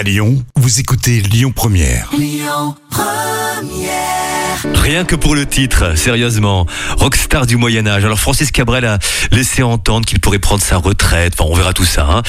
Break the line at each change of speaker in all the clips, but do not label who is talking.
À Lyon, vous écoutez Lyon Première.
Rien que pour le titre, sérieusement. Rockstar du Moyen-Âge. Alors Francis Cabrel a laissé entendre qu'il pourrait prendre sa retraite. Enfin, on verra tout ça. hein.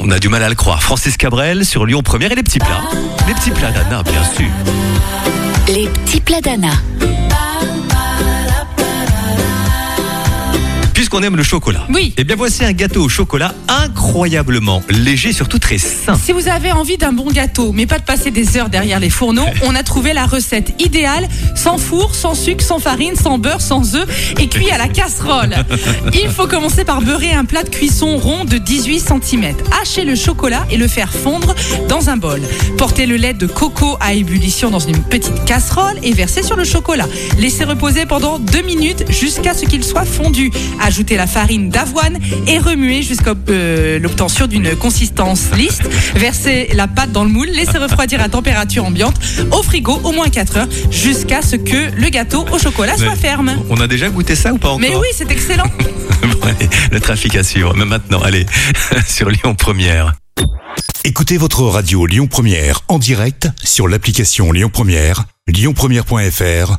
On a du mal à le croire. Francis Cabrel sur Lyon Première et les petits plats. Les petits plats d'Anna, bien sûr.
Les petits plats d'Anna.
Puisqu'on aime le chocolat.
Oui.
Eh bien voici un gâteau au chocolat incroyablement léger, surtout très sain.
Si vous avez envie d'un bon gâteau, mais pas de passer des heures derrière les fourneaux, on a trouvé la recette idéale, sans four, sans sucre, sans farine, sans beurre, sans œufs et cuit à la casserole. Il faut commencer par beurrer un plat de cuisson rond de 18 cm. Hacher le chocolat et le faire fondre dans un bol. Porter le lait de coco à ébullition dans une petite casserole et verser sur le chocolat. Laisser reposer pendant 2 minutes jusqu'à ce qu'il soit fondu. Ajouter la farine d'avoine et remuer jusqu'à euh, l'obtention d'une consistance lisse. Verser la pâte dans le moule, laisser refroidir à température ambiante au frigo au moins 4 heures jusqu'à ce que le gâteau au chocolat soit
Mais
ferme.
On a déjà goûté ça ou pas encore
Mais oui, c'est excellent.
Bon, allez, le trafic assure. Mais maintenant, allez, sur Lyon Première.
Écoutez votre radio Lyon Première en direct sur l'application Lyon Première, lyonpremière.fr